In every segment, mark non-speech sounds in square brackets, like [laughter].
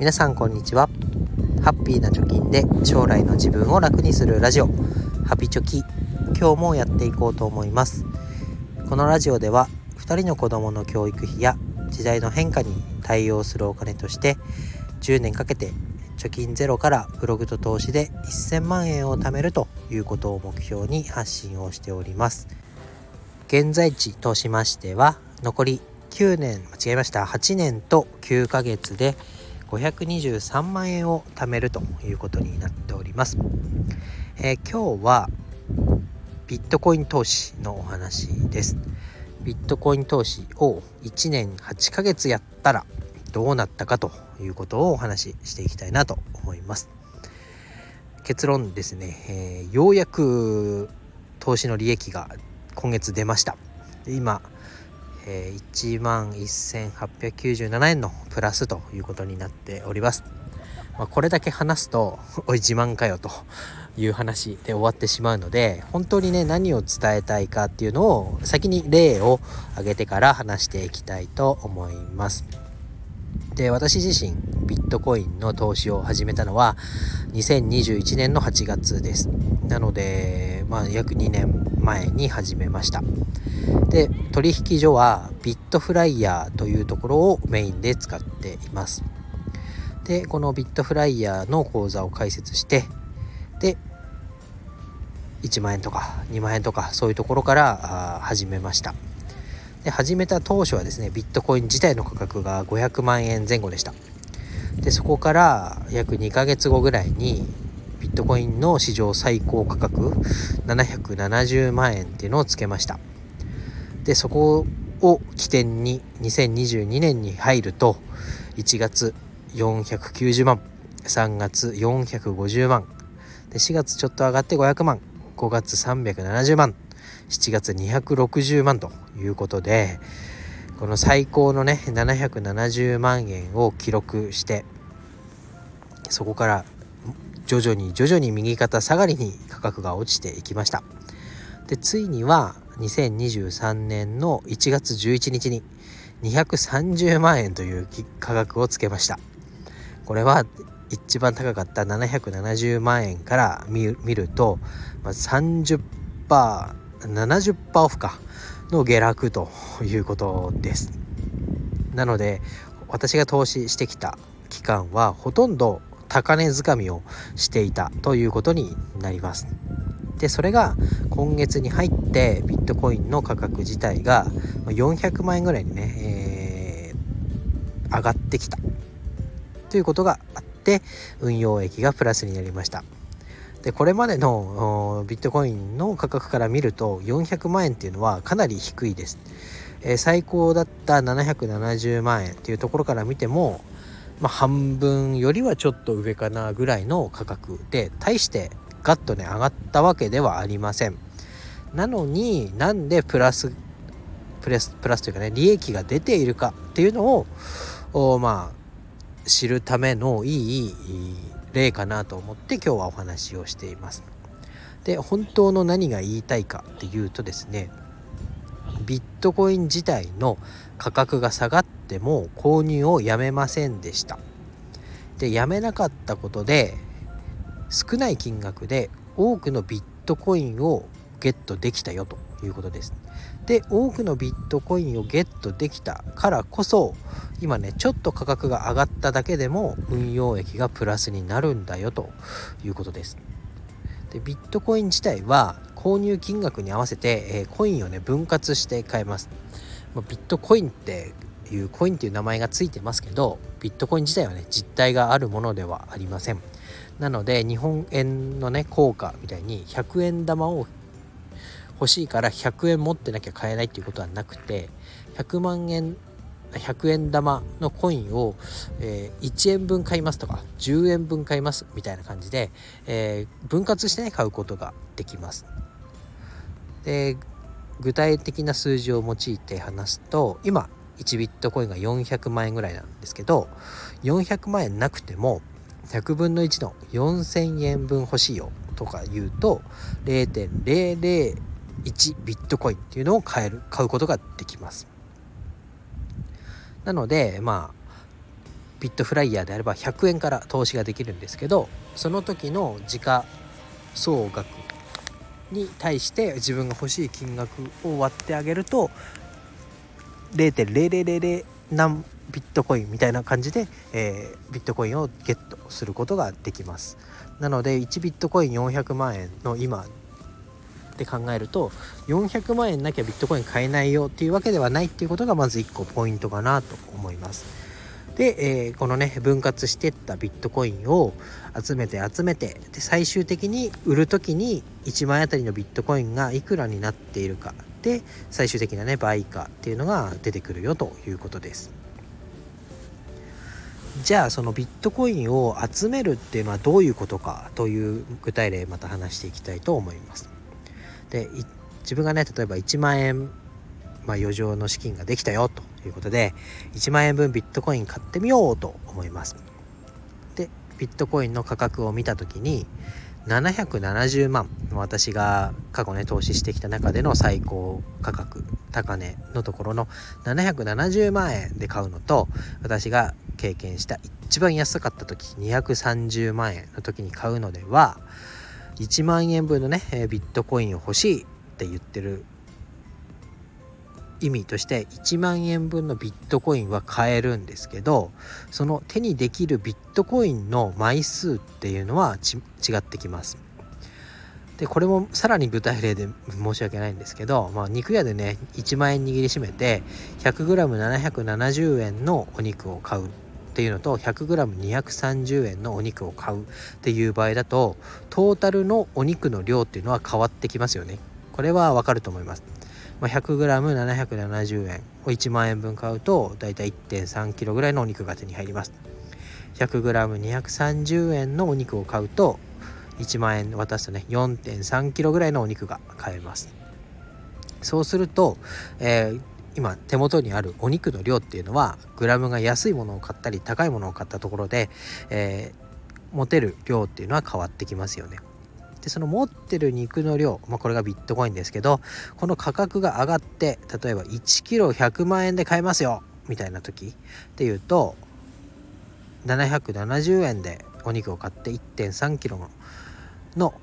皆さんこんにちは。ハッピーな貯金で将来の自分を楽にするラジオ。ハピチョキ。今日もやっていこうと思います。このラジオでは2人の子供の教育費や時代の変化に対応するお金として10年かけて貯金ゼロからブログと投資で1000万円を貯めるということを目標に発信をしております。現在地としましては残り9年間違えました。8年と9ヶ月で523万円を貯めるということになっております、えー、今日はビットコイン投資のお話です。ビットコイン投資を1年8ヶ月やったらどうなったかということをお話ししていきたいなと思います。結論ですね、えー、ようやく投資の利益が今月出ました。今えー、1万1897円のプラスということになっております。まあ、これだけ話すと [laughs] おい自慢かよという話で終わってしまうので本当にね何を伝えたいかっていうのを先に例を挙げてから話していきたいと思います。で私自身ビットコインの投資を始めたのは2021年の8月ですなのでまあ約2年前に始めましたで取引所はビットフライヤーというところをメインで使っています。でこのビットフライヤーの口座を開設してで1万円とか2万円とかそういうところから始めました。で始めた当初はですねビットコイン自体の価格が500万円前後でした。でそこから約2ヶ月後ぐらいにビットコインの史上最高価格770万円っていうのをつけました。でそこを起点に2022年に入ると1月490万3月450万で4月ちょっと上がって500万5月370万7月260万ということでこの最高のね770万円を記録してそこから徐々に徐々に右肩下がりに価格が落ちていきました。でついには2023年の1月11日に230万円という価格をつけました。これは一番高かった770万円から見ると、まあ、30%、70%オフかの下落ということです。なので私が投資してきた期間はほとんど高値掴みをしていたということになります。でそれが今月に入ってビットコインの価格自体が400万円ぐらいにね、えー、上がってきた。ということがあって運用益がプラスになりました。でこれまでのビットコインの価格から見ると400万円っていうのはかなり低いです、えー、最高だった770万円っていうところから見てもまあ、半分よりはちょっと上かなぐらいの価格で大してガッとね上がったわけではありません。なのになんでプラスプラスプラスというかね利益が出ているかっていうのをまあ知るためのいい例かなと思って今日はお話をしています。で本当の何が言いたいかっていうとですねビットコイン自体の価格が下がっても購入をやめませんでした。でやめなかったことで少ない金額で多くのビットコインをゲットできたよということです。で多くのビットコインをゲットできたからこそ今ねちょっと価格が上がっただけでも運用益がプラスになるんだよということです。でビットコイン自体は購入金額に合わせて、えー、コインをね分割して買えます、まあ、ビットコインっていうコインっていう名前がついてますけどビットコイン自体はね実体があるものではありません。なので日本円のね効果みたいに100円玉を欲しいから100円持ってなきゃ買えないっていうことはなくて100万円100円玉のコインを、えー、1円分買いますとか10円分買いますみたいな感じで、えー、分割してね買うことができます。で具体的な数字を用いて話すと今1ビットコインが400万円ぐらいなんですけど400万円なくても100分の1の4000円分欲しいよとか言うと0.001ビットコインっていうのを買える買うことができます。なのでまあビットフライヤーであれば100円から投資ができるんですけどその時の時価総額に対して自分が欲しい金額を割ってあげると0.0000何ビットコインみたいな感じで、えー、ビットコインをゲットすることができます。なので1ビットコイン400万円の今って考えると400万円なきゃビットコイン買えないよっていうわけではないっていうことがまず1個ポイントかなと思います。で、えー、このね分割してったビットコインを集めて集めてで最終的に売る時に1万円あたりのビットコインがいくらになっているか。で最終的なね倍価っていうのが出てくるよということです。じゃあそのビットコインを集めるっていうのはどういうことかという具体例また話していきたいと思います。で自分がね例えば1万円、まあ、余剰の資金ができたよということで1万円分ビットコイン買ってみようと思います。でビットコインの価格を見た時に770万私が過去ね投資してきた中での最高価格高値のところの770万円で買うのと私が経験した一番安かった時230万円の時に買うのでは1万円分のねビットコインを欲しいって言ってる意味として1万円分のビットコインは買えるんですけどその手にできるビットコインの枚数っていうのは違ってきます。でこれもさらに具体例で申し訳ないんですけど、まあ、肉屋でね1万円握りしめて 100g770 円のお肉を買うっていうのと 100g230 円のお肉を買うっていう場合だとトータルのお肉の量っていうのは変わってきますよねこれはわかると思いますまあ、100g770 円を1万円分買うとだいたい 1.3kg ぐらいのお肉が手に入ります。100g230 円のお肉を買うと1万円渡すとね 4.3kg ぐらいのお肉が買えます。そうすると、えー、今手元にあるお肉の量っていうのはグラムが安いものを買ったり高いものを買ったところで、えー、持てる量っていうのは変わってきますよね。でその持ってる肉の量、まあ、これがビットコインですけどこの価格が上がって例えば1キロ100万円で買えますよみたいな時っていうと770円でお肉を買って1.3キロの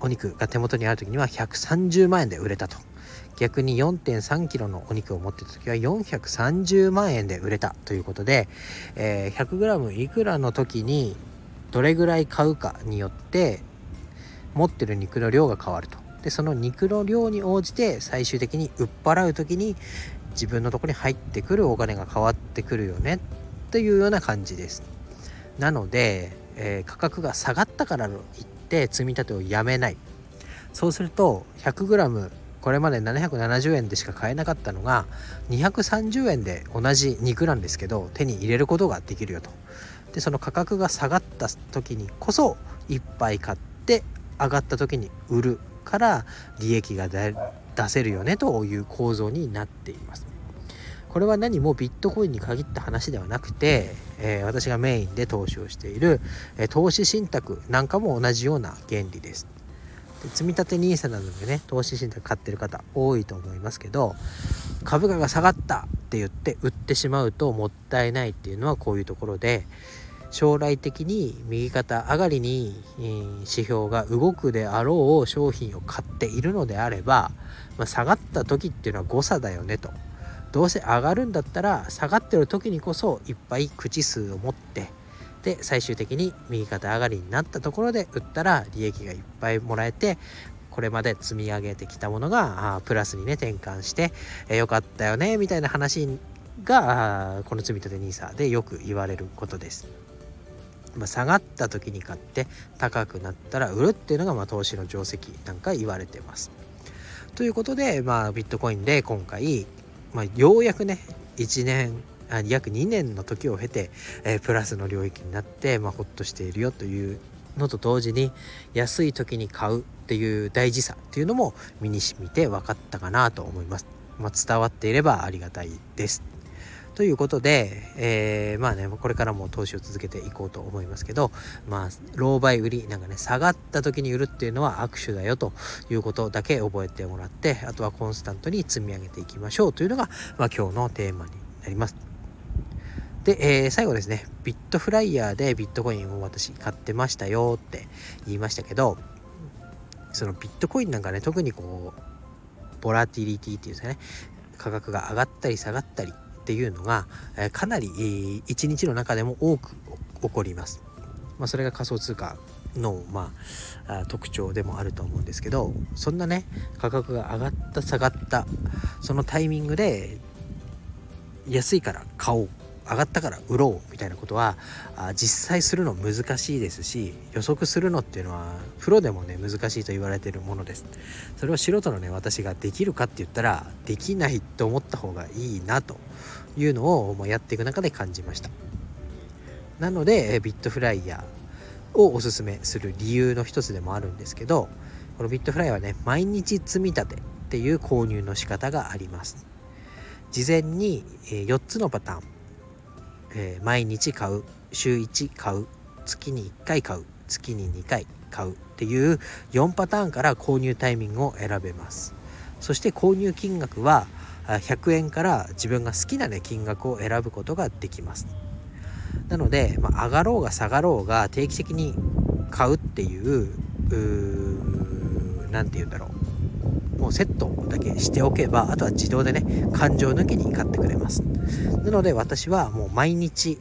お肉が手元にある時には130万円で売れたと。逆に4.3キロのお肉を持ってた時は430万円で売れたということで、えー、100g いくらの時にどれぐらい買うかによって持ってる肉の量が変わると。でその肉の量に応じて最終的に売っ払う時に自分のとこに入ってくるお金が変わってくるよねというような感じです。なので、えー、価格が下がったからといって積み立てをやめない。そうすると 100g これまで770円でしか買えなかったのが230円で同じ肉なんですけど手に入れることができるよと。でその価格が下がった時にこそいっぱい買って上がった時に売るから利益が出せるよねという構造になっています。これは何もビットコインに限った話ではなくて、えー、私がメインで投資をしている、えー、投資信託なんかも同じような原理です。で積立 NISA などでね投資信託買ってる方多いと思いますけど株価が下がったって言って売ってしまうともったいないっていうのはこういうところで将来的に右肩上がりに指標が動くであろう商品を買っているのであれば、まあ、下がった時っていうのは誤差だよねとどうせ上がるんだったら下がってる時にこそいっぱい口数を持ってで最終的に右肩上がりになったところで売ったら利益がいっぱいもらえてこれまで積み上げてきたものがプラスにね転換してえよかったよねみたいな話がこの積み立 NISA でよく言われることです。まあ、下がった時に買って高くなったら売るっていうのがまあ投資の定石なんか言われてます。ということで、まあ、ビットコインで今回、まあ、ようやくね1年あ約2年の時を経て、えー、プラスの領域になって、まあ、ほっとしているよというのと同時に安い時に買うっていう大事さっていうのも身に染みて分かったかなと思います。まあ、伝わっていればありがたいです。ということで、えー、まあね、これからも投資を続けていこうと思いますけど、まあ、老媒売り、なんかね、下がった時に売るっていうのは握手だよということだけ覚えてもらって、あとはコンスタントに積み上げていきましょうというのが、まあ今日のテーマになります。で、えー、最後ですね、ビットフライヤーでビットコインを私買ってましたよって言いましたけど、そのビットコインなんかね、特にこう、ボラティリティっていうんですかね、価格が上がったり下がったりっていうのが、え、かなり、えー、1日の中でも多く起こります。まあ、それが仮想通貨の、まあ、特徴でもあると思うんですけどそんなね価格が上がった下がったそのタイミングで安いから買おう上がったから売ろうみたいなことは実際するの難しいですし予測するのっていうのはプロでもね難しいと言われてるものですそれを素人のね私ができるかって言ったらできないと思った方がいいなというのをもうやっていく中で感じました。なのでビットフライヤーをおすすめする理由の一つでもあるんですけどこのビットフライヤーはね毎日積み立てっていう購入の仕方があります。事前に4つのパターン。えー、毎日買う週1買う月に1回買う月に2回買うっていう4パターンから購入タイミングを選べます。そして購入金額は100円から自分が好きなね金額を選ぶことができます。なので、まあ、上がろうが下がろうが定期的に買うっていう何て言うんだろう。もうセットだけしておけばあとは自動でね感情抜きに買ってくれます。なので私はもう毎日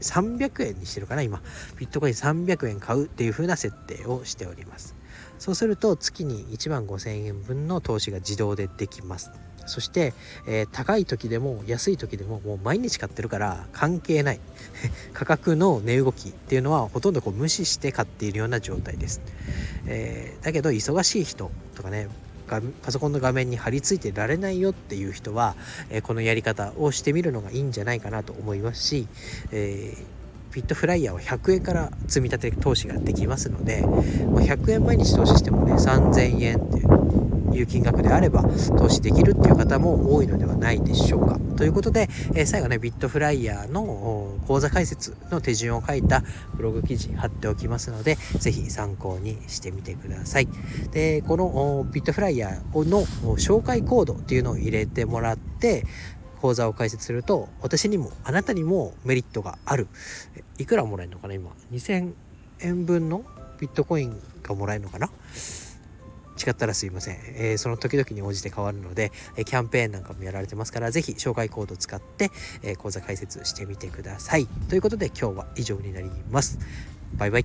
300円にしてるかな今。ビットコイン300円買うっていう風な設定をしております。そうすると月に1万5000円分の投資が自動でできます。そして、えー、高い時でも安い時でももう毎日買ってるから関係ない。[laughs] 価格の値動きっていうのはほとんどこう無視して買っているような状態です、えー、だけど忙しい人とかねパソコンの画面に貼り付いてられないよっていう人は、えこのやり方をしてみるのがいいんじゃないかなと思いますし、えー、ビットフライヤーは100円から積み立て投資ができますので、ま100円毎日投資してもね3000円っていういう金額であれば投資できるっていう方も多いのではないでしょうか。ということで、えー、最後ね、ビットフライヤーの講座解説の手順を書いたブログ記事貼っておきますので、ぜひ参考にしてみてください。で、このビットフライヤーの紹介コードっていうのを入れてもらって、講座を開設すると私にもあなたにもメリットがあるいくらもらえるのかな今？2000円分のビットコインがもらえるのかな？違ったらすいません、えー、その時々に応じて変わるので、えキャンペーンなんかもやられてますから是非紹介コード使って、え講座解説してみてください。ということで今日は以上になります。バイバイ。